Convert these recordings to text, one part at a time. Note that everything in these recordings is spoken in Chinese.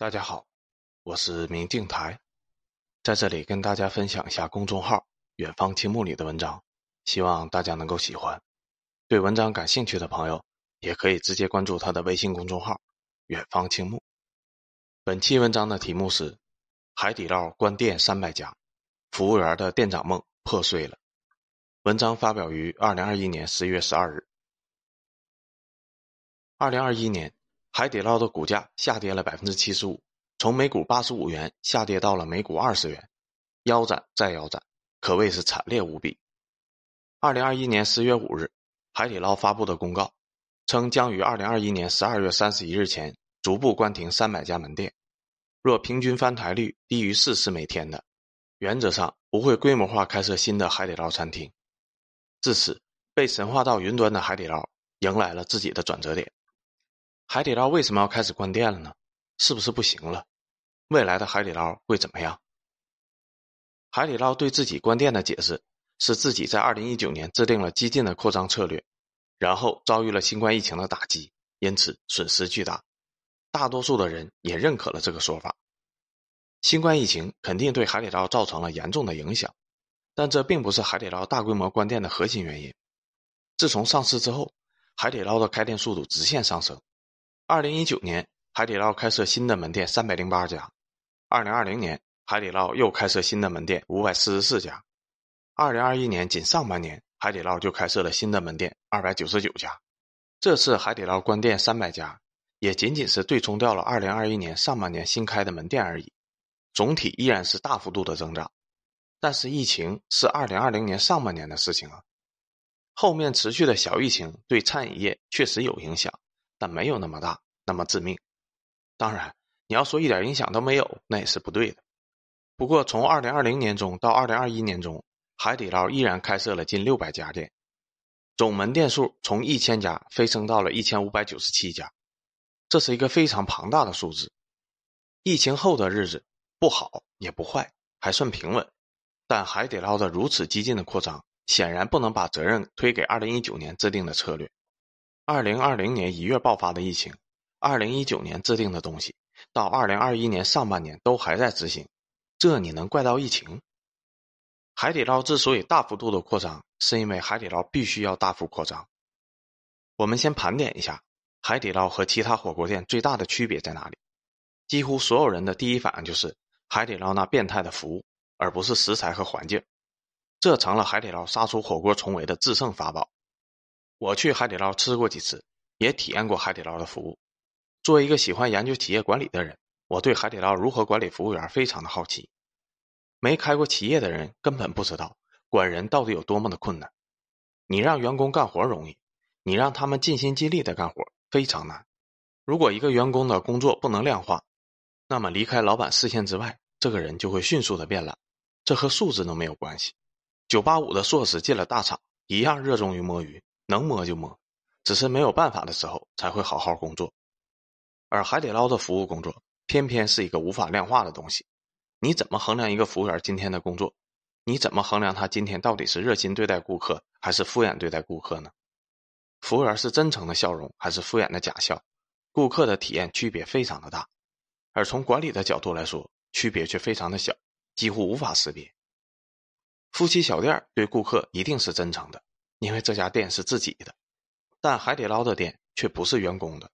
大家好，我是明镜台，在这里跟大家分享一下公众号“远方青木”里的文章，希望大家能够喜欢。对文章感兴趣的朋友，也可以直接关注他的微信公众号“远方青木”。本期文章的题目是“海底捞关店三百家，服务员的店长梦破碎了”。文章发表于二零二一年十一月十二日。二零二一年。海底捞的股价下跌了百分之七十五，从每股八十五元下跌到了每股二十元，腰斩再腰斩，可谓是惨烈无比。二零二一年十月五日，海底捞发布的公告称，将于二零二一年十二月三十一日前逐步关停三百家门店，若平均翻台率低于四次每天的，原则上不会规模化开设新的海底捞餐厅。至此，被神化到云端的海底捞迎来了自己的转折点。海底捞为什么要开始关店了呢？是不是不行了？未来的海底捞会怎么样？海底捞对自己关店的解释是自己在二零一九年制定了激进的扩张策略，然后遭遇了新冠疫情的打击，因此损失巨大。大多数的人也认可了这个说法。新冠疫情肯定对海底捞造成了严重的影响，但这并不是海底捞大规模关店的核心原因。自从上市之后，海底捞的开店速度直线上升。二零一九年，海底捞开设新的门店三百零八家；二零二零年，海底捞又开设新的门店五百四十四家；二零二一年仅上半年，海底捞就开设了新的门店二百九十九家。这次海底捞关店三百家，也仅仅是对冲掉了二零二一年上半年新开的门店而已，总体依然是大幅度的增长。但是疫情是二零二零年上半年的事情啊，后面持续的小疫情对餐饮业确实有影响。但没有那么大，那么致命。当然，你要说一点影响都没有，那也是不对的。不过，从二零二零年中到二零二一年中，海底捞依然开设了近六百家店，总门店数从一千家飞升到了一千五百九十七家，这是一个非常庞大的数字。疫情后的日子不好也不坏，还算平稳。但海底捞的如此激进的扩张，显然不能把责任推给二零一九年制定的策略。二零二零年一月爆发的疫情，二零一九年制定的东西，到二零二一年上半年都还在执行，这你能怪到疫情？海底捞之所以大幅度的扩张，是因为海底捞必须要大幅扩张。我们先盘点一下海底捞和其他火锅店最大的区别在哪里？几乎所有人的第一反应就是海底捞那变态的服务，而不是食材和环境，这成了海底捞杀出火锅重围的制胜法宝。我去海底捞吃过几次，也体验过海底捞的服务。作为一个喜欢研究企业管理的人，我对海底捞如何管理服务员非常的好奇。没开过企业的人根本不知道管人到底有多么的困难。你让员工干活容易，你让他们尽心尽力的干活非常难。如果一个员工的工作不能量化，那么离开老板视线之外，这个人就会迅速的变懒。这和素质都没有关系。九八五的硕士进了大厂，一样热衷于摸鱼。能摸就摸，只是没有办法的时候才会好好工作。而海底捞的服务工作偏偏是一个无法量化的东西。你怎么衡量一个服务员今天的工作？你怎么衡量他今天到底是热心对待顾客还是敷衍对待顾客呢？服务员是真诚的笑容还是敷衍的假笑？顾客的体验区别非常的大，而从管理的角度来说，区别却非常的小，几乎无法识别。夫妻小店对顾客一定是真诚的。因为这家店是自己的，但海底捞的店却不是员工的。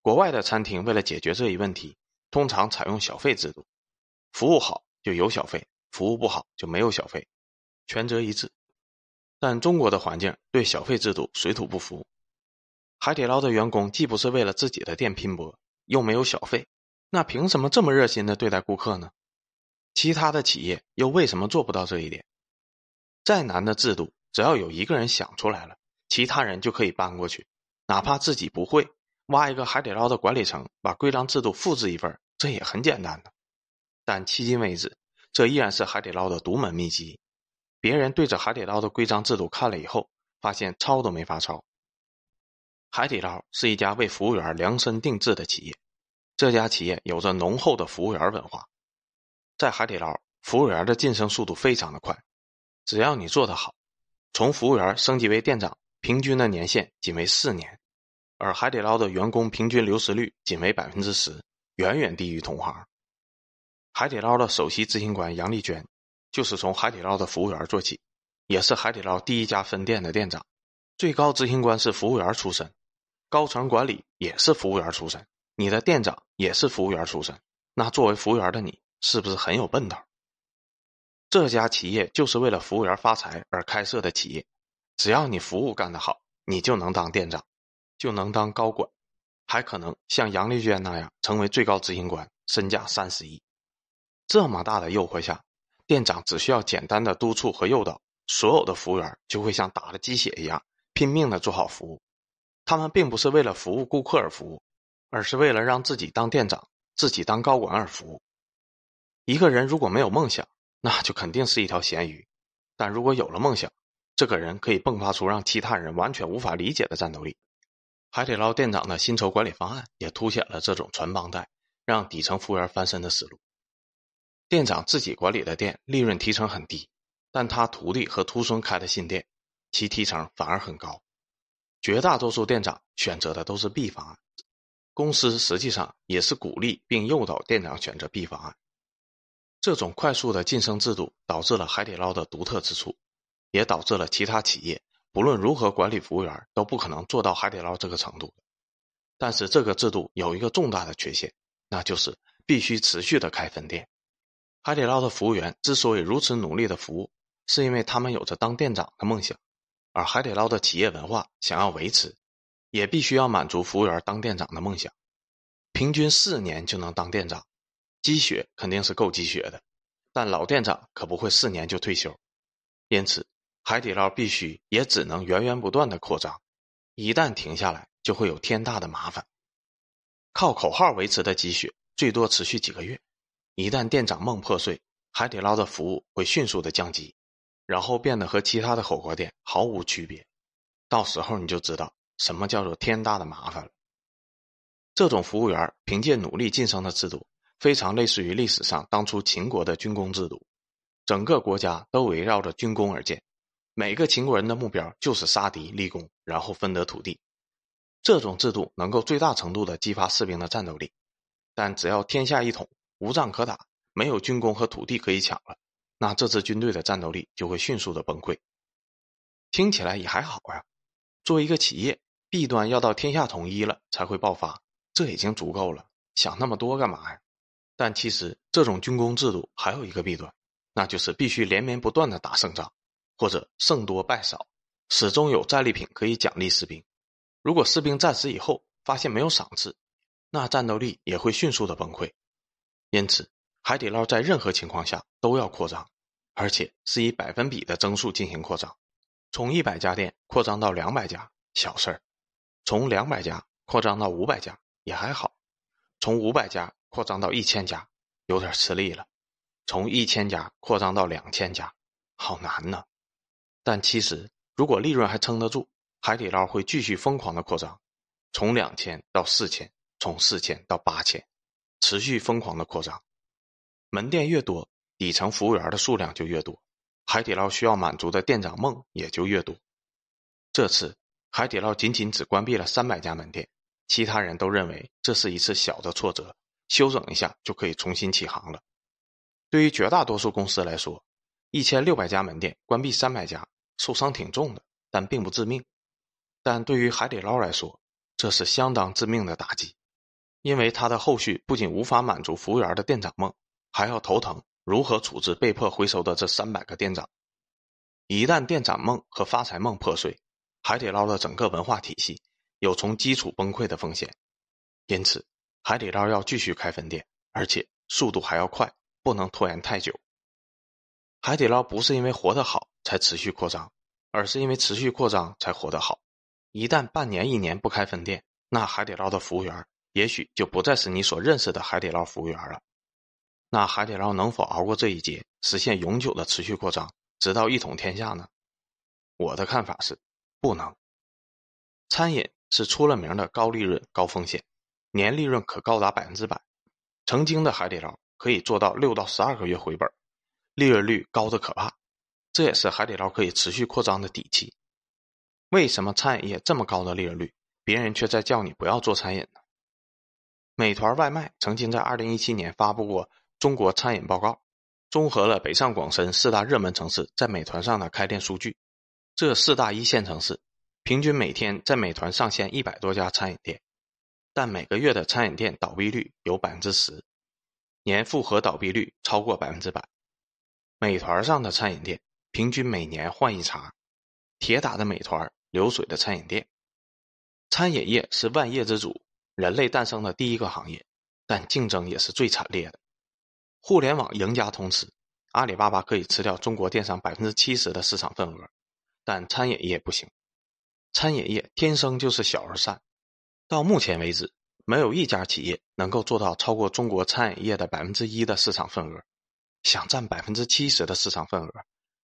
国外的餐厅为了解决这一问题，通常采用小费制度，服务好就有小费，服务不好就没有小费，权责一致。但中国的环境对小费制度水土不服，海底捞的员工既不是为了自己的店拼搏，又没有小费，那凭什么这么热心的对待顾客呢？其他的企业又为什么做不到这一点？再难的制度。只要有一个人想出来了，其他人就可以搬过去，哪怕自己不会，挖一个海底捞的管理层，把规章制度复制一份，这也很简单的。但迄今为止，这依然是海底捞的独门秘籍。别人对着海底捞的规章制度看了以后，发现抄都没法抄。海底捞是一家为服务员量身定制的企业，这家企业有着浓厚的服务员文化。在海底捞，服务员的晋升速度非常的快，只要你做得好。从服务员升级为店长，平均的年限仅为四年，而海底捞的员工平均流失率仅为百分之十，远远低于同行。海底捞的首席执行官杨丽娟，就是从海底捞的服务员做起，也是海底捞第一家分店的店长。最高执行官是服务员出身，高层管理也是服务员出身。你的店长也是服务员出身，那作为服务员的你，是不是很有奔头？这家企业就是为了服务员发财而开设的企业，只要你服务干得好，你就能当店长，就能当高管，还可能像杨丽娟那样成为最高执行官，身价三十亿。这么大的诱惑下，店长只需要简单的督促和诱导，所有的服务员就会像打了鸡血一样拼命的做好服务。他们并不是为了服务顾客而服务，而是为了让自己当店长、自己当高管而服务。一个人如果没有梦想，那就肯定是一条咸鱼；但如果有了梦想，这个人可以迸发出让其他人完全无法理解的战斗力。海底捞店长的薪酬管理方案也凸显了这种传帮带、让底层服务员翻身的思路。店长自己管理的店利润提成很低，但他徒弟和徒孙开的新店，其提成反而很高。绝大多数店长选择的都是 B 方案，公司实际上也是鼓励并诱导店长选择 B 方案。这种快速的晋升制度导致了海底捞的独特之处，也导致了其他企业不论如何管理服务员都不可能做到海底捞这个程度。但是这个制度有一个重大的缺陷，那就是必须持续的开分店。海底捞的服务员之所以如此努力的服务，是因为他们有着当店长的梦想，而海底捞的企业文化想要维持，也必须要满足服务员当店长的梦想。平均四年就能当店长，积雪肯定是够积雪的，但老店长可不会四年就退休，因此海底捞必须也只能源源不断的扩张，一旦停下来就会有天大的麻烦。靠口号维持的积雪最多持续几个月。一旦店长梦破碎，海底捞的服务会迅速的降级，然后变得和其他的火锅店毫无区别。到时候你就知道什么叫做天大的麻烦了。这种服务员凭借努力晋升的制度，非常类似于历史上当初秦国的军功制度，整个国家都围绕着军功而建，每个秦国人的目标就是杀敌立功，然后分得土地。这种制度能够最大程度的激发士兵的战斗力，但只要天下一统。无仗可打，没有军功和土地可以抢了，那这支军队的战斗力就会迅速的崩溃。听起来也还好呀，作为一个企业，弊端要到天下统一了才会爆发，这已经足够了，想那么多干嘛呀？但其实这种军功制度还有一个弊端，那就是必须连绵不断的打胜仗，或者胜多败少，始终有战利品可以奖励士兵。如果士兵战死以后发现没有赏赐，那战斗力也会迅速的崩溃。因此，海底捞在任何情况下都要扩张，而且是以百分比的增速进行扩张。从一百家店扩张到两百家，小事儿；从两百家扩张到五百家也还好；从五百家扩张到一千家，有点吃力了；从一千家扩张到两千家，好难呢。但其实，如果利润还撑得住，海底捞会继续疯狂的扩张，从两千到四千，从四千到八千。持续疯狂的扩张，门店越多，底层服务员的数量就越多，海底捞需要满足的店长梦也就越多。这次海底捞仅仅只关闭了三百家门店，其他人都认为这是一次小的挫折，休整一下就可以重新起航了。对于绝大多数公司来说，一千六百家门店关闭三百家，受伤挺重的，但并不致命。但对于海底捞来说，这是相当致命的打击。因为它的后续不仅无法满足服务员的店长梦，还要头疼如何处置被迫回收的这三百个店长。一旦店长梦和发财梦破碎，海底捞的整个文化体系有从基础崩溃的风险。因此，海底捞要继续开分店，而且速度还要快，不能拖延太久。海底捞不是因为活得好才持续扩张，而是因为持续扩张才活得好。一旦半年、一年不开分店，那海底捞的服务员。也许就不再是你所认识的海底捞服务员了。那海底捞能否熬过这一劫，实现永久的持续扩张，直到一统天下呢？我的看法是，不能。餐饮是出了名的高利润、高风险，年利润可高达百分之百。曾经的海底捞可以做到六到十二个月回本，利润率高的可怕。这也是海底捞可以持续扩张的底气。为什么餐饮业这么高的利润率，别人却在叫你不要做餐饮呢？美团外卖曾经在2017年发布过《中国餐饮报告》，综合了北上广深四大热门城市在美团上的开店数据。这四大一线城市平均每天在美团上线一百多家餐饮店，但每个月的餐饮店倒闭率有百分之十，年复合倒闭率超过百分之百。美团上的餐饮店平均每年换一茬，铁打的美团，流水的餐饮店。餐饮业是万业之祖，人类诞生的第一个行业，但竞争也是最惨烈的。互联网赢家通吃，阿里巴巴可以吃掉中国电商百分之七十的市场份额，但餐饮业不行。餐饮业天生就是小而散，到目前为止，没有一家企业能够做到超过中国餐饮业的百分之一的市场份额。想占百分之七十的市场份额，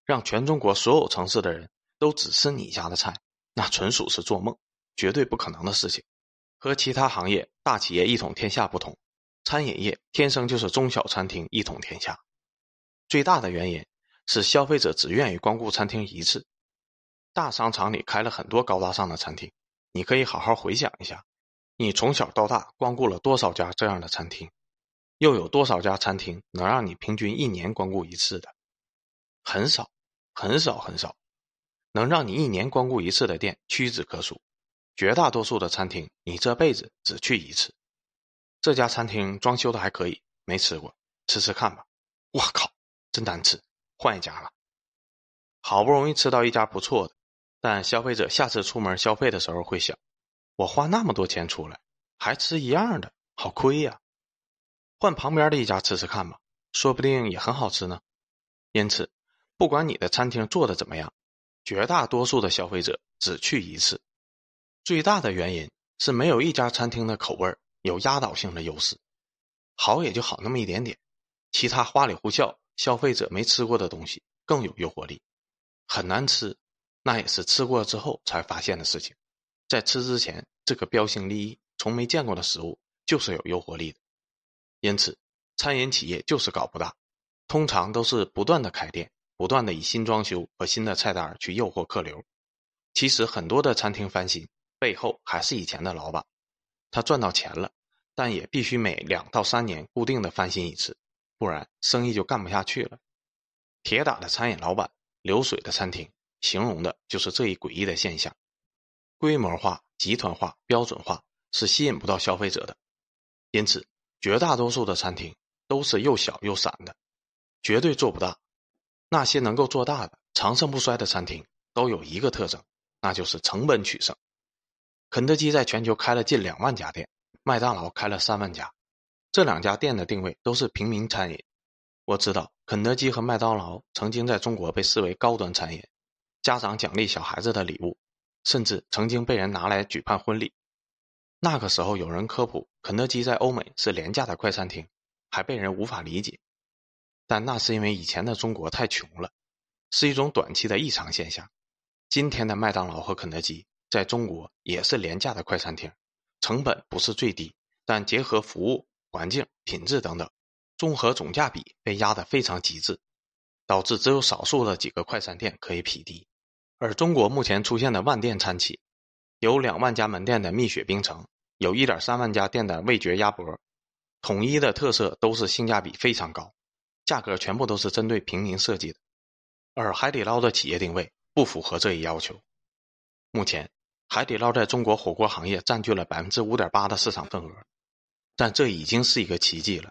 让全中国所有城市的人都只吃你家的菜，那纯属是做梦，绝对不可能的事情。和其他行业大企业一统天下不同，餐饮业天生就是中小餐厅一统天下。最大的原因是消费者只愿意光顾餐厅一次。大商场里开了很多高大上的餐厅，你可以好好回想一下，你从小到大光顾了多少家这样的餐厅？又有多少家餐厅能让你平均一年光顾一次的？很少，很少，很少。能让你一年光顾一次的店屈指可数。绝大多数的餐厅，你这辈子只去一次。这家餐厅装修的还可以，没吃过，吃吃看吧。我靠，真难吃，换一家了。好不容易吃到一家不错的，但消费者下次出门消费的时候会想：我花那么多钱出来，还吃一样的，好亏呀。换旁边的一家吃吃看吧，说不定也很好吃呢。因此，不管你的餐厅做的怎么样，绝大多数的消费者只去一次。最大的原因是没有一家餐厅的口味有压倒性的优势，好也就好那么一点点，其他花里胡哨、消费者没吃过的东西更有诱惑力。很难吃，那也是吃过之后才发现的事情。在吃之前，这个标新立异、从没见过的食物就是有诱惑力的。因此，餐饮企业就是搞不大，通常都是不断的开店，不断的以新装修和新的菜单去诱惑客流。其实很多的餐厅翻新背后还是以前的老板，他赚到钱了，但也必须每两到三年固定的翻新一次，不然生意就干不下去了。铁打的餐饮老板，流水的餐厅，形容的就是这一诡异的现象。规模化、集团化、标准化是吸引不到消费者的，因此。绝大多数的餐厅都是又小又散的，绝对做不大。那些能够做大的、长盛不衰的餐厅，都有一个特征，那就是成本取胜。肯德基在全球开了近两万家店，麦当劳开了三万家，这两家店的定位都是平民餐饮。我知道，肯德基和麦当劳曾经在中国被视为高端餐饮，家长奖励小孩子的礼物，甚至曾经被人拿来举办婚礼。那个时候有人科普，肯德基在欧美是廉价的快餐厅，还被人无法理解。但那是因为以前的中国太穷了，是一种短期的异常现象。今天的麦当劳和肯德基在中国也是廉价的快餐厅，成本不是最低，但结合服务、环境、品质等等，综合总价比被压得非常极致，导致只有少数的几个快餐店可以匹敌。而中国目前出现的万店餐企。有两万家门店的蜜雪冰城，有一点三万家店的味觉鸭脖，统一的特色都是性价比非常高，价格全部都是针对平民设计的。而海底捞的企业定位不符合这一要求。目前，海底捞在中国火锅行业占据了百分之五点八的市场份额，但这已经是一个奇迹了，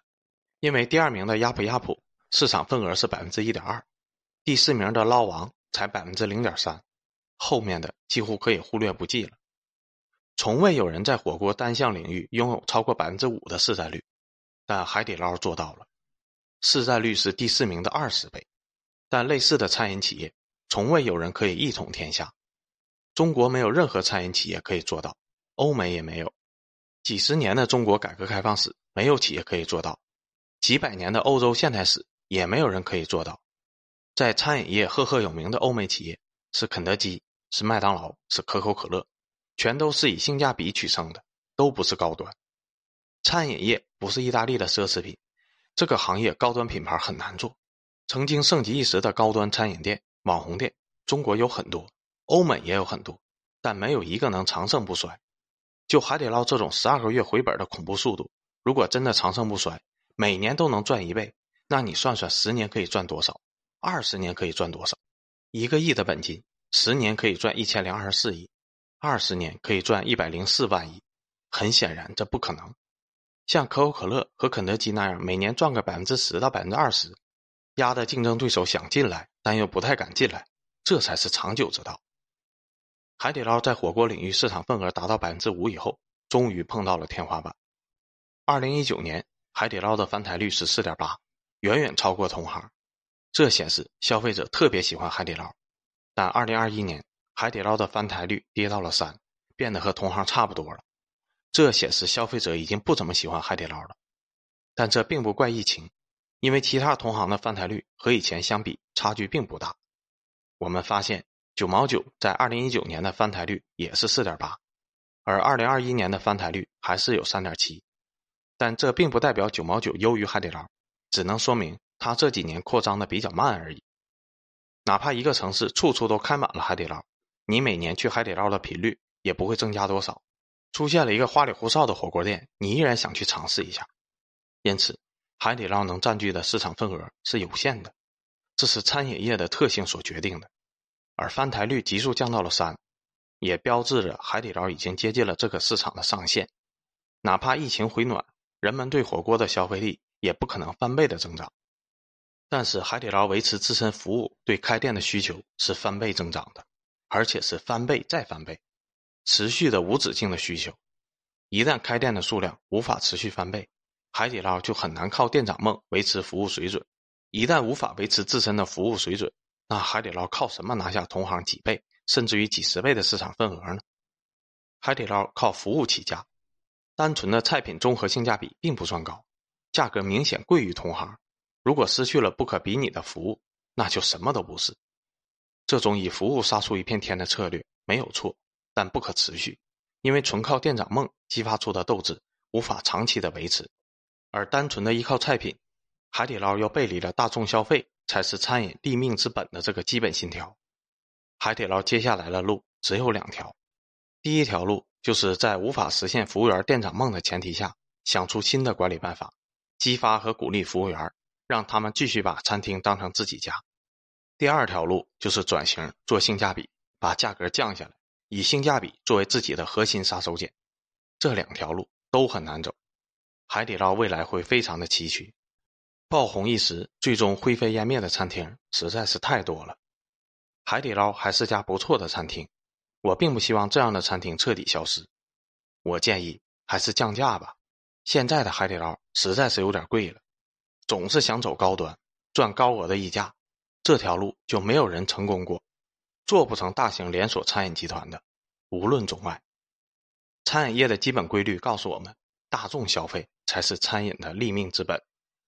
因为第二名的鸭脯鸭脯市场份额是百分之一点二，第四名的捞王才百分之零点三，后面的几乎可以忽略不计了。从未有人在火锅单项领域拥有超过百分之五的市占率，但海底捞做到了，市占率是第四名的二十倍。但类似的餐饮企业，从未有人可以一统天下。中国没有任何餐饮企业可以做到，欧美也没有。几十年的中国改革开放史，没有企业可以做到；几百年的欧洲现代史，也没有人可以做到。在餐饮业赫赫有名的欧美企业，是肯德基，是麦当劳，是可口可乐。全都是以性价比取胜的，都不是高端。餐饮业不是意大利的奢侈品，这个行业高端品牌很难做。曾经盛极一时的高端餐饮店、网红店，中国有很多，欧美也有很多，但没有一个能长盛不衰。就海底捞这种十二个月回本的恐怖速度，如果真的长盛不衰，每年都能赚一倍，那你算算，十年可以赚多少？二十年可以赚多少？一个亿的本金，十年可以赚一千零二十四亿，二十年可以赚一百零四万亿。很显然，这不可能。像可口可乐和肯德基那样，每年赚个百分之十到百分之二十，压得竞争对手想进来，但又不太敢进来，这才是长久之道。海底捞在火锅领域市场份额达到百分之五以后，终于碰到了天花板。二零一九年，海底捞的翻台率是四点八，远远超过同行，这显示消费者特别喜欢海底捞。但二零二一年，海底捞的翻台率跌到了三，变得和同行差不多了。这显示消费者已经不怎么喜欢海底捞了，但这并不怪疫情，因为其他同行的翻台率和以前相比差距并不大。我们发现九毛九在二零一九年的翻台率也是四点八，而二零二一年的翻台率还是有三点七，但这并不代表九毛九优于海底捞，只能说明它这几年扩张的比较慢而已。哪怕一个城市处处都开满了海底捞，你每年去海底捞的频率也不会增加多少。出现了一个花里胡哨的火锅店，你依然想去尝试一下。因此，海底捞能占据的市场份额是有限的，这是餐饮业的特性所决定的。而翻台率急速降到了三，也标志着海底捞已经接近了这个市场的上限。哪怕疫情回暖，人们对火锅的消费力也不可能翻倍的增长。但是，海底捞维持自身服务对开店的需求是翻倍增长的，而且是翻倍再翻倍。持续的无止境的需求，一旦开店的数量无法持续翻倍，海底捞就很难靠店长梦维持服务水准。一旦无法维持自身的服务水准，那海底捞靠什么拿下同行几倍甚至于几十倍的市场份额呢？海底捞靠服务起家，单纯的菜品综合性价比并不算高，价格明显贵于同行。如果失去了不可比拟的服务，那就什么都不是。这种以服务杀出一片天的策略没有错。但不可持续，因为纯靠店长梦激发出的斗志无法长期的维持，而单纯的依靠菜品，海底捞又背离了大众消费才是餐饮立命之本的这个基本信条。海底捞接下来的路只有两条，第一条路就是在无法实现服务员店长梦的前提下，想出新的管理办法，激发和鼓励服务员，让他们继续把餐厅当成自己家。第二条路就是转型做性价比，把价格降下来。以性价比作为自己的核心杀手锏，这两条路都很难走。海底捞未来会非常的崎岖，爆红一时最终灰飞烟灭的餐厅实在是太多了。海底捞还是家不错的餐厅，我并不希望这样的餐厅彻底消失。我建议还是降价吧，现在的海底捞实在是有点贵了，总是想走高端，赚高额的溢价，这条路就没有人成功过。做不成大型连锁餐饮集团的，无论中外，餐饮业的基本规律告诉我们：大众消费才是餐饮的立命之本。